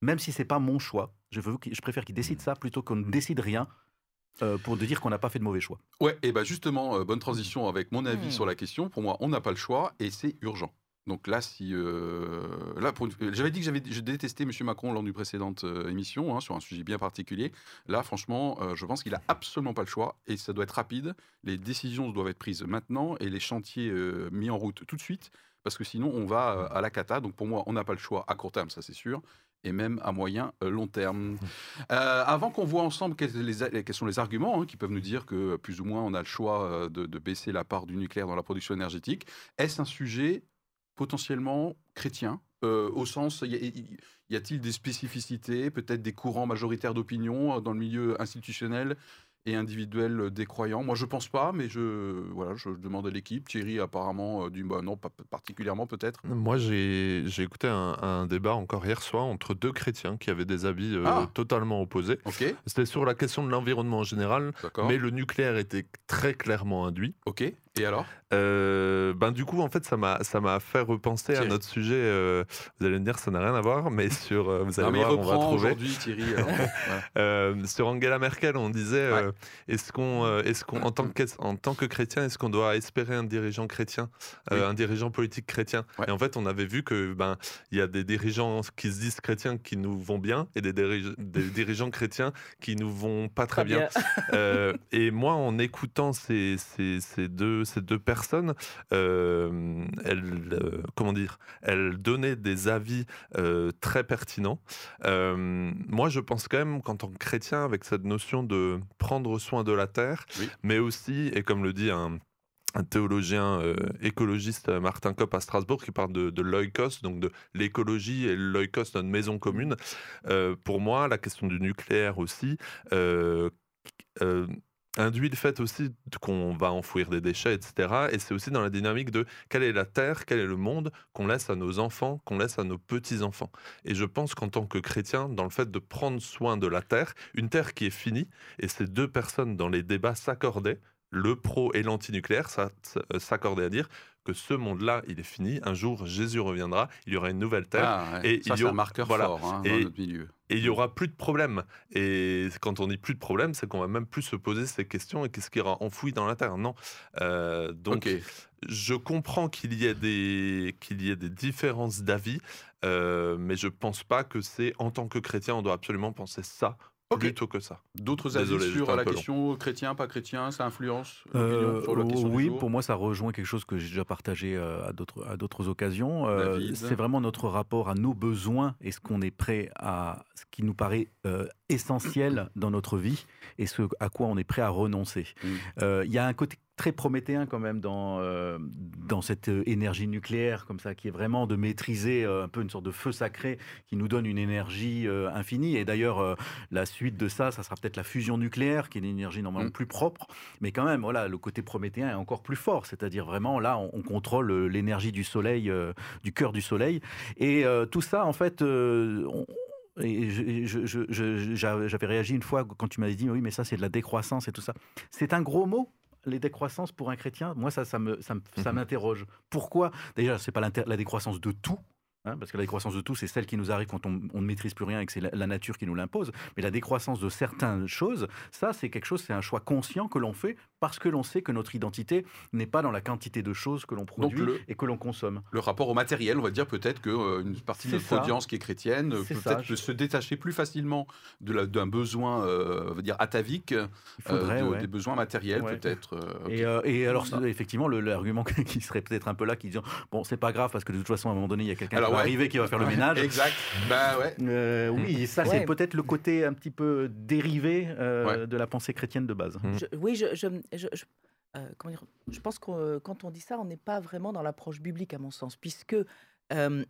même si c'est pas mon choix, je, veux, je préfère qu'il décide ça plutôt qu'on ne décide rien euh, pour dire qu'on n'a pas fait de mauvais choix. Ouais, et bah justement, euh, bonne transition avec mon avis hmm. sur la question. Pour moi, on n'a pas le choix et c'est urgent. Donc là, si là, j'avais dit que j'avais je détestais M. Macron lors d'une précédente émission hein, sur un sujet bien particulier. Là, franchement, je pense qu'il a absolument pas le choix et ça doit être rapide. Les décisions doivent être prises maintenant et les chantiers mis en route tout de suite parce que sinon on va à la cata. Donc pour moi, on n'a pas le choix à court terme, ça c'est sûr et même à moyen euh, long terme. Mmh. Euh, avant qu'on voit ensemble quels, sont les arguments hein, qui peuvent nous dire que plus ou moins on a le choix euh, de, baisser la part du nucléaire dans la production énergétique, est-ce un sujet potentiellement chrétien au sens, y a-t-il des spécificités, peut-être des courants majoritaires d'opinion dans le milieu institutionnel et individuel des croyants Moi, je pense pas, mais je, voilà, je demande à l'équipe. Thierry, apparemment, euh, du bah, non, pas particulièrement peut-être. Moi, j'ai écouté un, débat encore hier soir entre deux chrétiens qui avaient des avis euh, ah. totalement opposés. C'était sur la question de l'environnement en général, mais le nucléaire était très clairement induit. Ok. Et alors? Euh, ben du coup en fait ça m'a ça m'a fait repenser à notre sujet. Euh, vous allez me dire ça n'a rien à voir, mais sur euh, vous allez voir on va trouver. Thierry. sur Angela Merkel, on disait est-ce qu'on est-ce qu'on en tant que en tant que chrétien est-ce qu'on doit espérer un dirigeant chrétien, un dirigeant politique chrétien? Et en fait on avait vu que ben il y a des dirigeants qui se disent chrétiens qui nous vont bien et des, des dirigeants chrétiens qui nous vont pas très, bien. bien. et moi en écoutant ces, ces, ces deux ces deux personnes, euh, elles, euh, comment dire, elles donnaient des avis euh, très pertinents. moi, je pense quand même qu'en tant que chrétien, avec cette notion de prendre soin de la terre, mais aussi, et comme le dit un, théologien écologiste Martin Kopp à Strasbourg qui parle de, de l'oikos, donc de l'écologie et l'oikos, notre maison commune. pour moi, la question du nucléaire aussi induit le fait aussi qu'on va enfouir des déchets, etc. Et c'est aussi dans la dynamique de quelle est la terre, quel est le monde qu'on laisse à nos enfants, qu'on laisse à nos petits-enfants. Et je pense qu'en tant que chrétien, dans le fait de prendre soin de la terre, une terre qui est finie, et ces deux personnes dans les débats s'accordaient, le pro et l'antinucléaire euh, s'accordaient à dire que ce monde-là, il est fini. Un jour, Jésus reviendra, il y aura une nouvelle terre. Ah, et ça, il y aura, un marqueur fort hein, dans notre milieu. Et il y aura plus de problèmes. Et quand on dit plus de problèmes, c'est qu'on va même plus se poser ces questions et qu'est-ce qui ira enfoui dans la terre. Non? Euh, donc, je comprends qu'il y ait des qu'il y ait des différences d'avis, euh, mais je pense pas que c'est en tant que chrétien, on doit absolument penser ça plutôt que ça. D'autres avis sur la question chrétien, pas chrétien, ça influence euh, sur la question Oui, pour moi, ça rejoint quelque chose que j'ai déjà partagé euh, à d'autres à d'autres occasions. Euh, c'est vraiment notre rapport à nos besoins et ce qu'on est prêt à, ce qui nous paraît essentiel dans notre vie et ce à quoi on est prêt à renoncer. Mm. Il y a un côté très prométhéen quand même dans, euh, dans cette euh, énergie nucléaire comme ça, qui est vraiment de maîtriser euh, un peu une sorte de feu sacré qui nous donne une énergie infinie. Et d'ailleurs, la suite de ça, ça sera peut-être la fusion nucléaire, qui est une énergie normalement mm. plus propre. Mais quand même, voilà, le côté prométhéen est encore plus fort. C'est-à-dire vraiment, là, on, contrôle l'énergie du soleil, du cœur du soleil. Et tout ça, en fait, j'avais réagi une fois quand tu m'avais dit oui mais ça c'est de la décroissance et tout ça. C'est un gros mot les décroissances pour un chrétien, moi, ça, ça me, ça, mhm. m'interroge. Pourquoi? Déjà, c'est pas la décroissance de tout, Hein, parce que la décroissance de tout, c'est celle qui nous arrive quand on, ne maîtrise plus rien et que c'est la, nature qui nous l'impose. Mais la décroissance de certaines choses, ça, c'est quelque chose, c'est un choix conscient que l'on fait parce que l'on sait que notre identité n'est pas dans la quantité de choses que l'on produit et que l'on consomme. Le rapport au matériel, on va dire peut-être qu'une euh, partie de notre audience qui est chrétienne peut peut-être se détacher plus facilement d'un besoin, euh, dire atavique, euh, des besoins matériels peut-être. et, alors, effectivement, l'argument qui serait peut-être un peu là, qui dit bon, c'est pas grave parce que de toute façon, à un moment donné, il y a quelqu'un arriver qui va faire le ménage. exact. Bah ouais. Euh, oui, ça c'est peut-être le côté un petit peu dérivé euh, de la pensée chrétienne de base. oui, je, je, euh, comment dire, je pense que quand on dit ça, on n'est pas vraiment dans l'approche biblique à mon sens, puisque je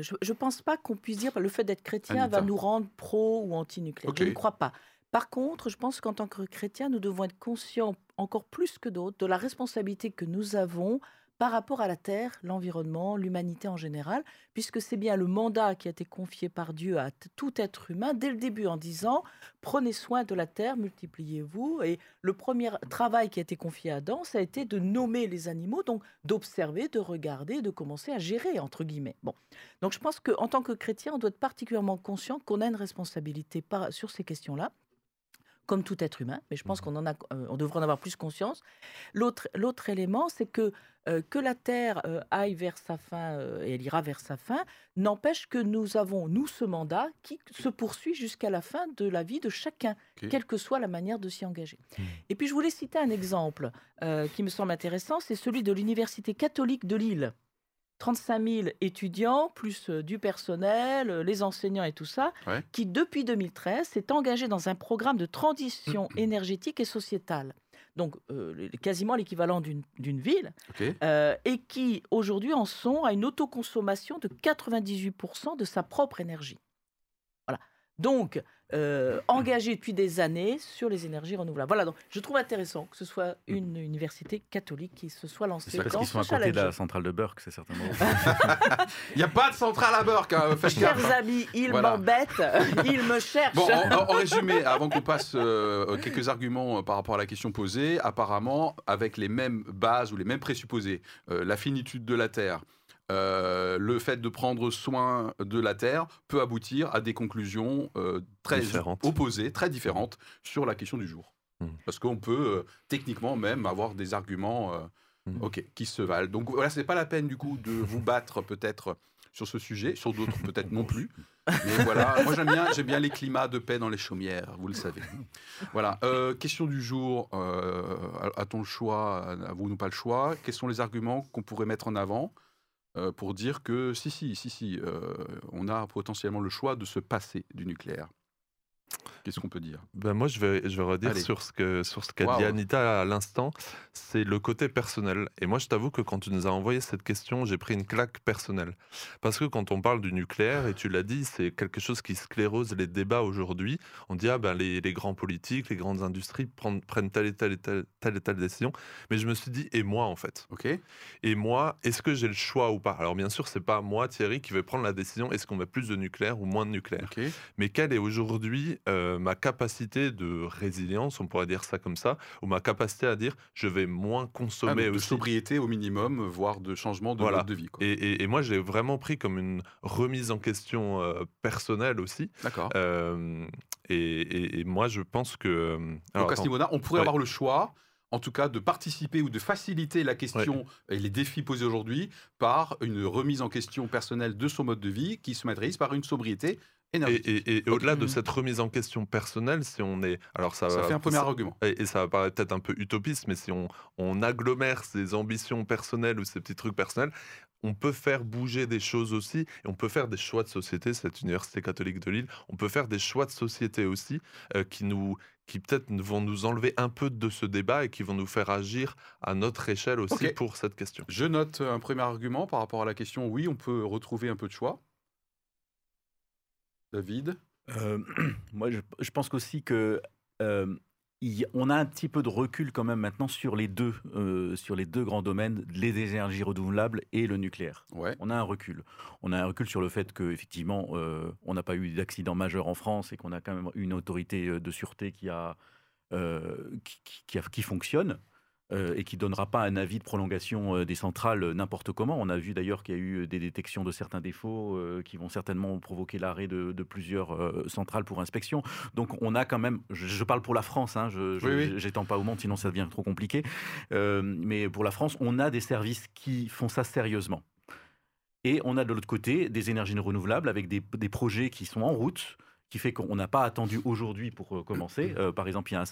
ne pense pas qu'on puisse dire que le fait d'être chrétien va nous rendre pro ou anti-nucléaire. Je ne crois pas. Par contre, je pense qu'en tant que chrétien, nous devons être conscients encore plus que d'autres de la responsabilité que nous avons par rapport à la Terre, l'environnement, l'humanité en général, puisque c'est bien le mandat qui a été confié par Dieu à tout être humain dès le début en disant prenez soin de la Terre, multipliez-vous. Et le premier travail qui a été confié à Adam, ça a été de nommer les animaux, donc d'observer, de regarder, de commencer à gérer, entre guillemets. Bon. Donc je pense qu'en tant que chrétien, on doit être particulièrement conscient qu'on a une responsabilité sur ces questions-là comme tout être humain, mais je pense mmh. qu'on en a, on devrait en avoir plus conscience. L'autre, l'autre élément, c'est que que la Terre aille vers sa fin et elle ira vers sa fin, n'empêche que nous avons, nous, ce mandat qui se poursuit jusqu'à la fin de la vie de chacun, quelle que soit la manière de s'y engager. Mmh. Et puis je voulais citer un exemple qui me semble intéressant, c'est celui de l'Université catholique de Lille. 35 000 étudiants, plus euh, du personnel, euh, les enseignants et tout ça, qui depuis 2013 s'est engagé dans un programme de transition énergétique et sociétale. Donc euh, quasiment l'équivalent d'une ville, et qui aujourd'hui en sont à une autoconsommation de 98% de sa propre énergie. Donc, euh, engagé depuis des années sur les énergies renouvelables. Voilà, donc je trouve intéressant que ce soit une université catholique qui se soit lancée dans qu'ils sont à côté de la centrale de Burke, c'est certainement. Il n'y a pas de centrale à Burke, hein, Chers amis, ils m'embêtent, ils me cherchent. Bon, en, résumé, avant qu'on passe euh, quelques arguments euh, par rapport à la question posée, apparemment, avec les mêmes bases ou les mêmes présupposés, la finitude de la Terre, euh, le fait de prendre soin de la Terre peut aboutir à des conclusions euh, très opposées, très différentes sur la question du jour. Hmm. Parce qu'on peut euh, techniquement même avoir des arguments hmm. qui se valent. Donc voilà, c'est pas la peine du coup de vous battre peut-être sur ce sujet, sur d'autres peut-être non plus. Mais voilà, moi j'aime bien, j'aime bien les climats de paix dans les chaumières, vous le savez. Voilà, question du jour, a-t-on le choix, avons-nous pas le choix Quels sont les arguments qu'on pourrait mettre en avant pour dire que si, si, si, si, euh, on a potentiellement le choix de se passer du nucléaire. Qu'est-ce qu'on peut dire? Ben Moi, je vais, je vais redire sur ce qu'a sur ce qu'a dit Anita à l'instant. C'est le côté personnel. Et moi, je t'avoue que quand tu nous as envoyé cette question, j'ai pris une claque personnelle. Parce que quand on parle du nucléaire, et tu l'as dit, c'est quelque chose qui sclérose les débats aujourd'hui. On dit, ah ben, les, les, grands politiques, les grandes industries prennent, prennent telle, et telle, et telle, telle et telle décision. Mais je me suis dit, et moi, en fait? Ok. Et moi, est-ce que j'ai le choix ou pas? Alors, bien sûr, c'est pas moi, Thierry, qui vais prendre la décision est-ce qu'on met plus de nucléaire ou moins de nucléaire? Mais quelle est aujourd'hui euh, ma capacité de résilience, on pourrait dire ça comme ça, ou ma capacité à dire je vais moins consommer ah, de sobriété au minimum, voire de changement de mode de vie. Et, moi, j'ai vraiment pris comme une remise en question euh, personnelle aussi. D'accord. Euh, et, moi, je pense que. Donc à ce niveau-là, on pourrait avoir le choix en tout cas de participer ou de faciliter la question et les défis posés aujourd'hui par une remise en question personnelle de son mode de vie qui se matérialise par une sobriété et, au-delà de cette remise en question personnelle, si on est. Alors ça, ça fait un premier argument. Et, ça va paraître peut-être un peu utopiste, mais si on, on agglomère ses ambitions personnelles ou ses petits trucs personnels, on peut faire bouger des choses aussi, et on peut faire des choix de société, cette université catholique de Lille, on peut faire des choix de société aussi, euh, qui nous qui peut-être vont nous enlever un peu de ce débat et qui vont nous faire agir à notre échelle aussi pour cette question. Je note un premier argument par rapport à la question, oui, on peut retrouver un peu de choix. David euh, Moi, je, pense aussi que euh, on a un petit peu de recul quand même maintenant sur les deux, euh, sur les deux grands domaines, les énergies renouvelables et le nucléaire. Ouais. On a un recul. On a un recul sur le fait qu'effectivement, on n'a pas eu d'accident majeur en France et qu'on a quand même une autorité de sûreté qui a, qui, qui fonctionne. Euh, et qui donnera pas un avis de prolongation euh, des centrales euh, n'importe comment. On a vu d'ailleurs qu'il y a eu des détections de certains défauts qui vont certainement provoquer l'arrêt de, plusieurs centrales pour inspection. Donc on a quand même, je, parle pour la France, hein, je n'étends pas au monde, sinon ça devient trop compliqué. mais pour la France, on a des services qui font ça sérieusement. Et on a de l'autre côté des énergies renouvelables avec des, des projets qui sont en route, qui fait qu'on n'a pas attendu aujourd'hui pour euh, commencer. Euh, par exemple, il y a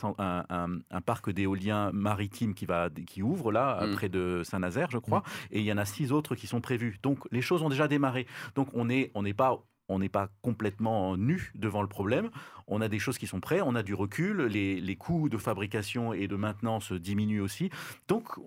un, un, parc d'éolien maritime qui, va, qui ouvre là, mm. près de Saint-Nazaire, je crois, mm. et il y en a six autres qui sont prévus. Donc les choses ont déjà démarré. Donc on n'est on n'est pas on n'est pas complètement nu devant le problème. On a des choses qui sont prêtes, on a du recul, les, les coûts de fabrication et de maintenance diminuent aussi. Donc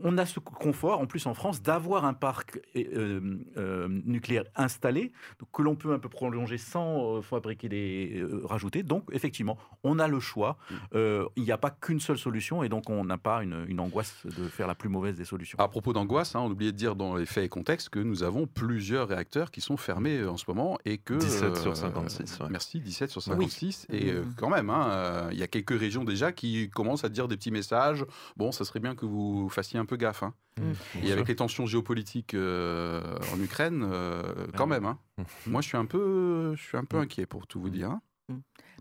on a ce confort, en plus en France, d'avoir un parc euh, euh, nucléaire installé, que l'on peut un peu prolonger sans euh, fabriquer des rajouter. Donc, effectivement, on a le choix. Mmh. Il n'y a pas qu'une seule solution, et donc on n'a pas une, angoisse de faire la plus mauvaise des solutions. À propos d'angoisse, hein, on oubliait de dire dans les faits et contextes que nous avons plusieurs réacteurs qui sont fermés en ce moment et que 17 sur 56. Merci, 17 sur 56. Et mmh. quand même, hein, il y a quelques régions déjà qui commencent à dire des petits messages. Bon, ça serait bien que vous fassiez un peu gaffe. Hein. Mmh. Et avec les tensions géopolitiques euh, en Ukraine, euh, quand même. Hein. Mmh. Moi, je suis un peu, je suis un peu mmh. inquiet pour tout vous dire. Hein.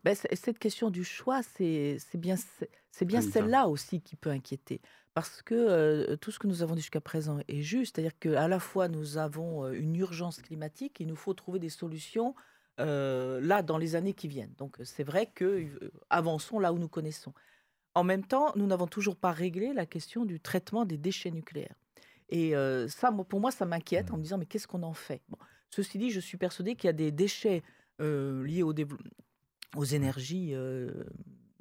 ben, Cette question du choix, c'est bien, c'est bien celle-là aussi qui peut inquiéter. Parce que tout ce que nous avons dit jusqu'à présent est juste, c'est-à-dire qu'à la fois nous avons une urgence climatique, il nous faut trouver des solutions là dans les années qui viennent. Donc c'est vrai que avançons là où nous connaissons. En même temps, nous n'avons toujours pas réglé la question du traitement des déchets nucléaires. Et ça, pour moi, ça m'inquiète en me disant mais qu'est-ce qu'on en fait? Ceci dit, je suis persuadé qu'il y a des déchets liés au aux énergies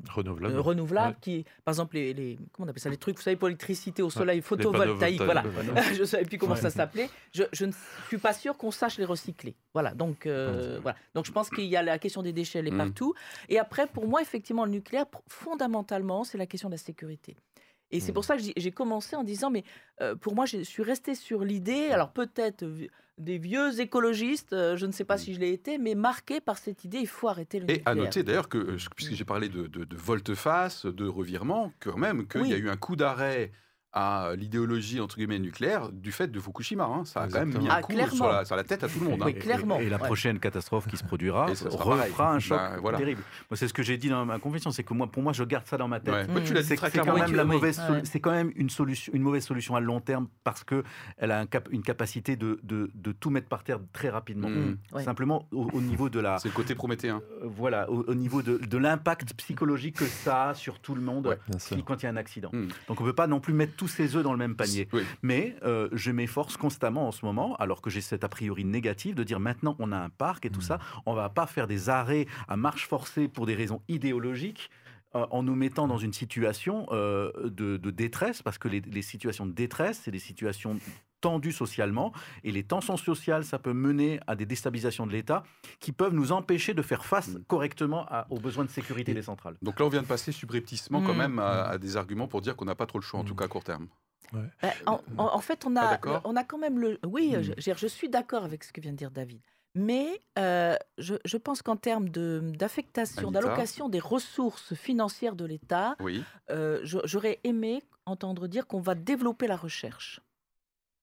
Renouvelables. Euh, renouvelables qui, par exemple, les, les, comment on appelle ça, les trucs, vous savez, pour l'électricité au soleil photovoltaïque, voilà. je ne savais plus comment ça s'appelait. Je, je, ne suis pas sûr qu'on sache les recycler. Voilà. Donc, euh, voilà. Donc, je pense qu'il y a la question des déchets, elle est mm. partout. Et après, pour moi, effectivement, le nucléaire, fondamentalement, c'est la question de la sécurité. Et c'est mm. pour ça que j'ai commencé en disant, mais euh, pour moi, je suis resté sur l'idée, alors peut-être des vieux écologistes, euh, je ne sais pas mm. si je l'ai été, mais marqué par cette idée, il faut arrêter le Et à noter d'ailleurs que, euh, puisque j'ai parlé de, de, volte-face, de revirement, quand même, qu'il y a eu un coup d'arrêt à l'idéologie entre guillemets nucléaire du fait de Fukushima. Hein. Ça a quand même mis un ah, coup sur la, tête à tout le monde. Hein. clairement. Et, la prochaine catastrophe qui se produira refera un choc ben, terrible. c'est ce que j'ai dit dans ma confession, c'est que moi, pour moi, je garde ça dans ma tête. C'est quand même la mauvaise, c'est quand même une solution, une mauvaise solution à long terme parce que elle a un cap, une capacité de, de, de, tout mettre par terre très rapidement. Mm. Simplement au, niveau de la. C'est le côté prométhéen. Euh, voilà, au, niveau de, de l'impact psychologique que ça a sur tout le monde quand il y a un accident. Mm. Donc on peut pas non plus mettre tous ses œufs dans le même panier. Mais euh, je m'efforce constamment en ce moment, alors que j'ai cette a priori négative, de dire maintenant on a un parc et tout mm. ça, on va pas faire des arrêts à marche forcée pour des raisons idéologiques euh, en nous mettant dans une situation euh, de, détresse, parce que les, les situations de détresse, c'est des situations tendues socialement, et les tensions sociales, ça peut mener à des déstabilisations de l'État qui peuvent nous empêcher de faire face mm. correctement aux besoins de sécurité des centrales. Donc là, on vient de passer subrepticement quand mm. même à, des arguments pour dire qu'on n'a pas trop le choix, en tout cas à court terme. Bah, en, fait, on a, on a quand même le. Oui, mm. je, je, suis d'accord avec ce que vient de dire David. Mais euh, je, je, pense qu'en termes d'affectation, d'allocation des ressources financières de l'État, oui. euh, j'aurais aimé entendre dire qu'on va développer la recherche.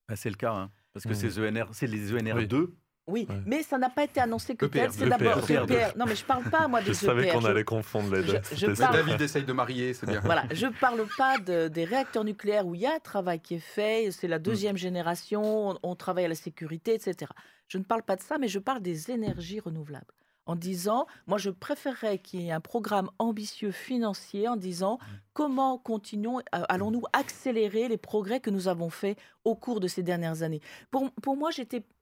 Ah, c'est le cas, hein, parce que mmh. ces ENR, c'est les ENR 2 oui, mais ça n'a pas été annoncé que tel. C'est d'abord EPR. Non, mais je parle pas moi des Je savais qu'on allait confondre les deux. Je, David essaye de marier, c'est bien. Voilà, je parle pas des réacteurs nucléaires où il y a un travail qui est fait. C'est la deuxième génération. On, travaille à la sécurité, etc. Je ne parle pas de ça, mais je parle des énergies renouvelables en disant, moi je préférerais qu'il y ait un programme ambitieux financier en disant mmh. comment continuons, euh, allons-nous accélérer les progrès que nous avons faits au cours de ces dernières années? Pour, pour moi,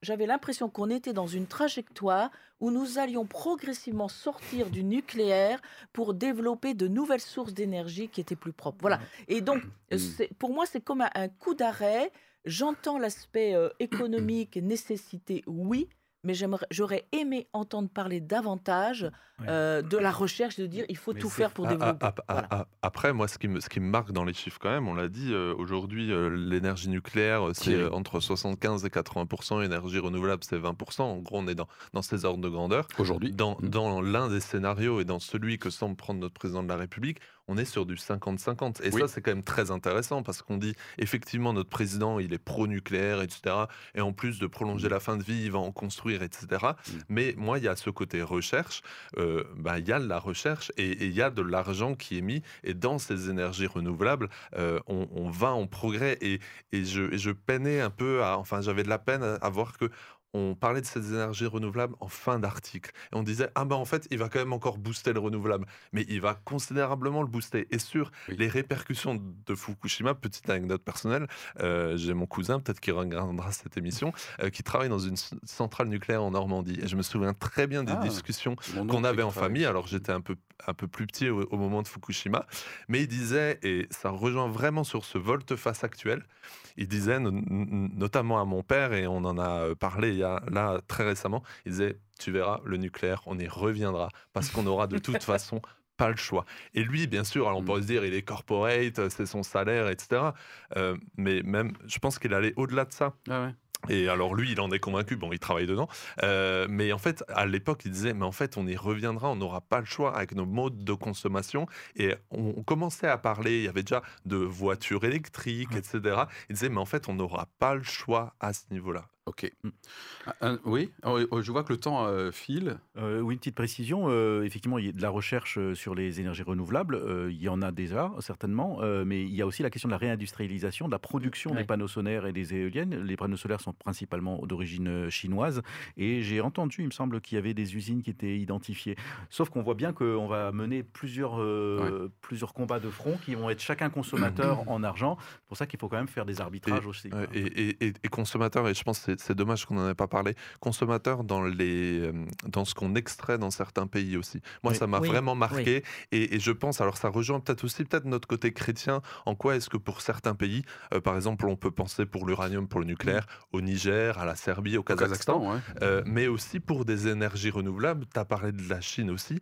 j'avais l'impression qu'on était dans une trajectoire où nous allions progressivement sortir du nucléaire pour développer de nouvelles sources d'énergie qui étaient plus propres. Voilà. Et donc, mmh. pour moi, c'est comme un, coup d'arrêt. J'entends l'aspect euh, économique, nécessité, oui, mais j'aurais aimé entendre parler davantage euh, de la recherche, de dire il faut tout faire pour développer. Après, moi, ce qui, me, ce qui me marque dans les chiffres quand même, on l'a dit, euh, aujourd'hui, euh, l'énergie nucléaire, c'est entre 75 et 80% énergie renouvelable, c'est 20% En gros, on est dans, dans ces ordres de grandeur. Aujourd'hui. Dans, mmh. dans l'un des scénarios et dans celui que semble prendre notre président de la République, on est sur du 50-50. Et ça, c'est quand même très intéressant parce qu'on dit effectivement, notre président, il est pro-nucléaire, etc. Et en plus de prolonger la fin de vie, il va en construire, etc. Mais moi, il y a ce côté recherche. Euh, bah, il y a de la recherche et il y a de l'argent qui est mis. Et dans ces énergies renouvelables, euh, on, va en progrès. Et, je, je, peinais un peu à, enfin, j'avais de la peine à, à voir que on parlait de ces énergies renouvelables en fin d'article. Et on disait, ah ben en fait, il va quand même encore booster le renouvelable. Mais il va considérablement le booster. Et sur les répercussions de Fukushima, petite anecdote personnelle, euh, j'ai mon cousin, peut-être qui regardera cette émission, euh, qui travaille dans une centrale nucléaire en Normandie. Et je me souviens très bien des ah, discussions qu'on avait en famille. Alors j'étais un peu, un peu plus petit au, moment de Fukushima. Mais il disait, et ça rejoint vraiment sur ce volte-face actuel, il disait notamment à mon père, et on en a euh, parlé y a, là très récemment, il disait, tu verras, le nucléaire, on y reviendra, parce qu'on aura de toute façon pas le choix. Et lui, bien sûr, alors on pourrait se dire, il est corporate, c'est son salaire, etc. Euh, mais même, je pense qu'il allait au-delà de ça. Ah ouais. Et alors lui, il en est convaincu, bon, il travaille dedans. Euh, mais en fait, à l'époque, il disait, mais en fait, on y reviendra, on n'aura pas le choix avec nos modes de consommation. Et on, commençait à parler, il y avait déjà de voitures électriques, etc. Il disait, mais en fait, on n'aura pas le choix à ce niveau-là. Ok. Mm. oui, oh, oh, je vois que le temps euh, file. Euh, oui, une petite précision. Euh, effectivement, il y a de la recherche sur les énergies renouvelables. il y en a déjà, certainement. mais il y a aussi la question de la réindustrialisation, de la production des panneaux solaires et des éoliennes. Les panneaux solaires sont principalement d'origine chinoise. Et j'ai entendu, il me semble, qu'il y avait des usines qui étaient identifiées. Sauf qu'on voit bien qu'on va mener plusieurs, plusieurs combats de front qui vont être chacun consommateur en argent. C'est pour ça qu'il faut quand même faire des arbitrages aussi. Et, et, et, consommateur, et je pense que c'est dommage qu'on n'en ait pas parlé, consommateur dans, les, euh, dans ce qu'on extrait dans certains pays aussi. Moi, ça m'a vraiment marqué. Et, je pense, alors ça rejoint peut-être aussi peut-être notre côté chrétien, en quoi est-ce que pour certains pays, euh, par exemple, on peut penser pour l'uranium, pour le nucléaire, au Niger, à la Serbie, au Kazakhstan, euh, mais aussi pour des énergies renouvelables. Tu as parlé de la Chine aussi.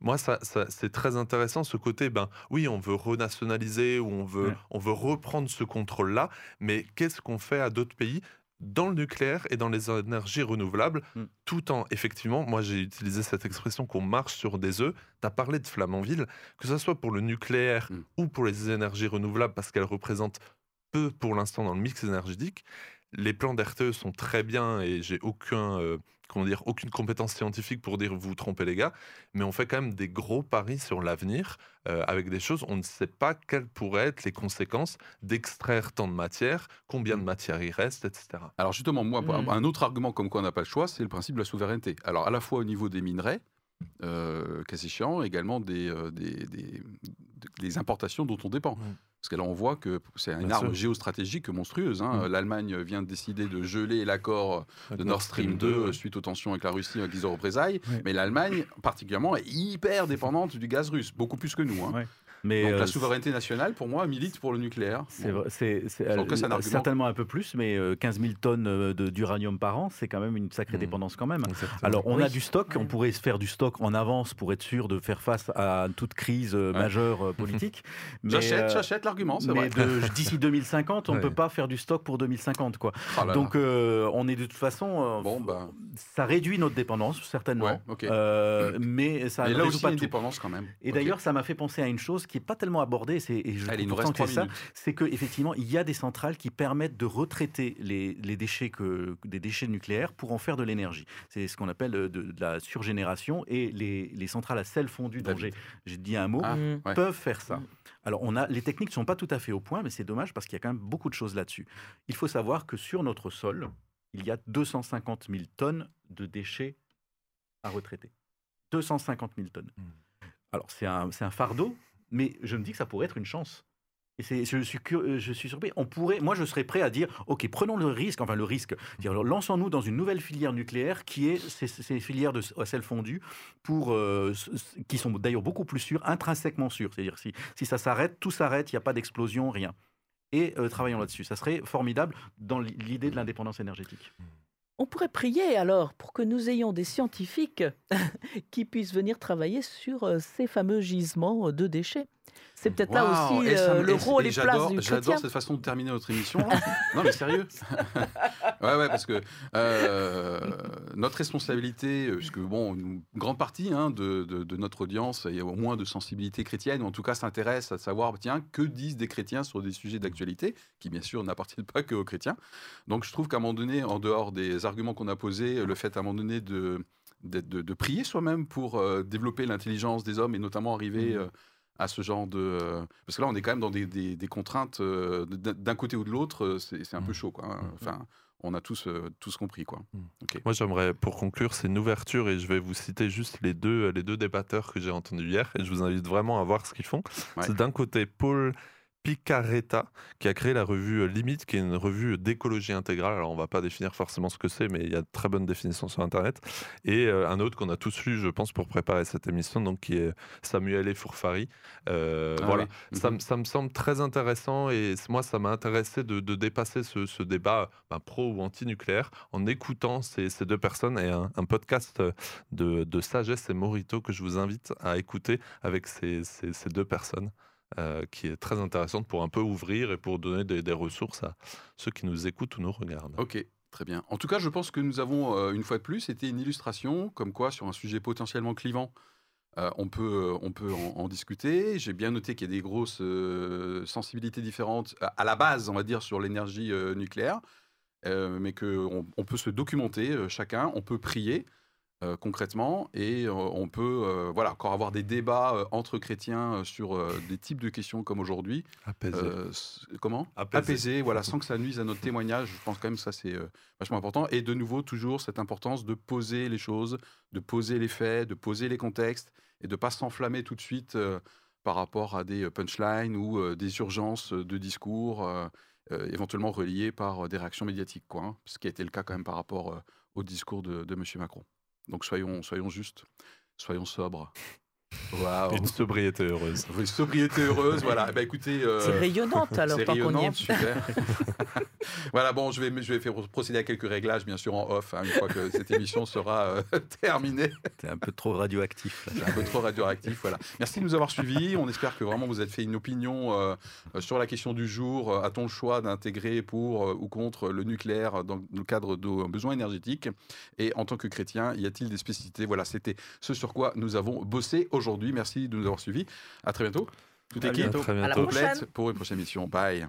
moi, ça, c'est très intéressant ce côté, ben oui, on veut renationaliser ou on veut, on veut reprendre ce contrôle-là, mais qu'est-ce qu'on fait à d'autres pays? Dans le nucléaire et dans les énergies renouvelables, mm. tout en, effectivement, moi j'ai utilisé cette expression qu'on marche sur des œufs, tu as parlé de Flamanville, que ce soit pour le nucléaire mm. ou pour les énergies renouvelables, parce qu'elles représentent peu pour l'instant dans le mix énergétique, les plans d'RTE sont très bien et j'ai aucun... Euh, comment dire, aucune compétence scientifique pour dire vous vous trompez les gars, mais on fait quand même des gros paris sur l'avenir euh, avec des choses, on ne sait pas quelles pourraient être les conséquences d'extraire tant de matière, combien de mm. matière il reste, etc. Alors justement, moi, mm. un autre argument comme quoi on n'a pas le choix, c'est le principe de la souveraineté. Alors à la fois au niveau des minerais, euh, également des, euh, des, des, importations dont on dépend. Parce que là, on voit que c'est une arme géostratégique monstrueuse. Hein. L'Allemagne vient de décider de geler l'accord de Nord Stream 2 suite aux tensions avec la Russie avec les représailles. Mais l'Allemagne, particulièrement, est hyper dépendante du gaz russe, beaucoup plus que nous. Hein. Mais Donc la euh, souveraineté nationale, pour moi, milite pour le nucléaire. C'est certainement un peu plus, mais 15 euh, 000 tonnes euh, d'uranium par an, c'est quand même une sacrée mmh. dépendance quand même. Alors on a du stock, on pourrait se faire du stock en avance pour être sûr de faire face à toute crise majeure politique. J'achète l'argument, c'est vrai. D'ici 2050, on ne peut pas faire du stock pour 2050. Quoi. Oh Donc on est de toute façon... bon, ben... Ça réduit notre dépendance, certainement. mais ça mais là aussi, pas une dépendance quand même. Et d'ailleurs, ça m'a fait penser à une chose qui n'est pas tellement abordé, c'est, et je Allez, que ça, c'est qu'effectivement, il y a des centrales qui permettent de retraiter les, déchets, que, des déchets nucléaires pour en faire de l'énergie. C'est ce qu'on appelle de, la surgénération et les, centrales à sel fondu dont j'ai, dit un mot ah, peuvent faire ça. Mm. Alors, on a, les techniques ne sont pas tout à fait au point, mais c'est dommage parce qu'il y a quand même beaucoup de choses là-dessus. Il faut savoir que sur notre sol, il y a 250 000 tonnes de déchets à retraiter. 250 000 tonnes. Mm. Alors, c'est un, un, fardeau, mais je me dis que ça pourrait être une chance. Et je suis euh, je suis surpris. On pourrait, moi, je serais prêt à dire, ok, prenons le risque, enfin le risque, lançons-nous dans une nouvelle filière nucléaire qui est ces, filières de sel fondu, pour euh, qui sont d'ailleurs beaucoup plus sûres, intrinsèquement sûres. C'est-à-dire si si ça s'arrête, tout s'arrête, il n'y a pas d'explosion, rien. Et euh, travaillons là-dessus. Ça serait formidable dans l'idée de l'indépendance énergétique. On pourrait prier alors pour que nous ayons des scientifiques qui puissent venir travailler sur euh, ces fameux gisements de déchets. C'est peut-être là aussi euh, le rôle et, les places du J'adore cette façon de terminer notre émission. non mais sérieux. ouais ouais parce que euh, notre responsabilité, puisque bon une grande partie hein, de, de, notre audience, il y a au moins de sensibilité chrétienne, ou en tout cas s'intéresse à savoir tiens que disent des chrétiens sur des sujets d'actualité qui bien sûr n'appartiennent pas que aux chrétiens. Donc je trouve qu'à un moment donné, en dehors des arguments qu'on a posés, le fait à un moment donné de de, de, prier soi-même pour euh, développer l'intelligence des hommes et notamment arriver mmh à ce genre de... Euh, parce que là, on est quand même dans des, des, contraintes euh, d'un côté ou de l'autre, euh, c'est un peu mmh. chaud. Quoi. Hein. Mmh. Enfin, on a tous, tous compris. Quoi. Mmh. Moi, j'aimerais, pour conclure, c'est une ouverture et je vais vous citer juste les deux, les deux débatteurs que j'ai entendus hier et je vous invite vraiment à voir ce qu'ils font. C'est d'un côté Paul Picaretta, qui a créé la revue euh, Limite, qui est une revue d'écologie intégrale. Alors, on va pas définir forcément ce que c'est, mais il y a de très bonnes définitions sur Internet. Et euh, un autre qu'on a tous lu, je pense, pour préparer cette émission, donc qui est Samuel et Fourfari. Euh, ah voilà, mhm. ça, me semble très intéressant et moi, ça m'a intéressé de, dépasser ce, débat ben, pro ou anti-nucléaire en écoutant ces, deux personnes et un, podcast de, Sagesse et Morito que je vous invite à écouter avec ces deux personnes. Euh, qui est très intéressante pour un peu ouvrir et pour donner des, ressources à ceux qui nous écoutent ou nous regardent. Ok. Très bien. En tout cas, je pense que nous avons, euh, une fois de plus, c'était une illustration comme quoi, sur un sujet potentiellement clivant, euh, on peut, on peut en, discuter. J'ai bien noté qu'il y a des grosses sensibilités différentes à la base, on va dire, sur l'énergie nucléaire. mais qu'on on peut se documenter chacun, on peut prier. Euh, concrètement et euh, on peut euh, voilà encore avoir des débats entre chrétiens sur des types de questions comme aujourd'hui comment apaiser. voilà sans que ça nuise à notre témoignage je pense quand même que ça c'est vachement important et de nouveau toujours cette importance de poser les choses de poser les faits de poser les contextes et de pas s'enflammer tout de suite par rapport à des punchlines ou des urgences de discours éventuellement reliées par des réactions médiatiques quoi hein, ce qui a été le cas quand même par rapport au discours de, de M. Macron. Donc soyons, soyons justes, soyons sobres. Une sobriété heureuse. Une sobriété heureuse, voilà. Bah, écoutez, euh, c'est rayonnante alors, tant qu'on y est. Super. voilà, bon, je vais, je vais faire procéder à quelques réglages, bien sûr, en off, hein, une fois que cette émission sera euh, terminée. C'est un peu trop radioactif. un peu trop radioactif, voilà. Merci de nous avoir suivis. On espère que vraiment vous avez fait une opinion euh, sur la question du jour. A-t-on le choix d'intégrer pour ou contre le nucléaire dans le cadre de besoins énergétiques Et en tant que chrétien, y a-t-il des spécificités? Voilà, c'était ce sur quoi nous avons bossé aujourd'hui. Merci de nous avoir suivis. À très bientôt. Toute équipe complète pour une prochaine émission. Bye.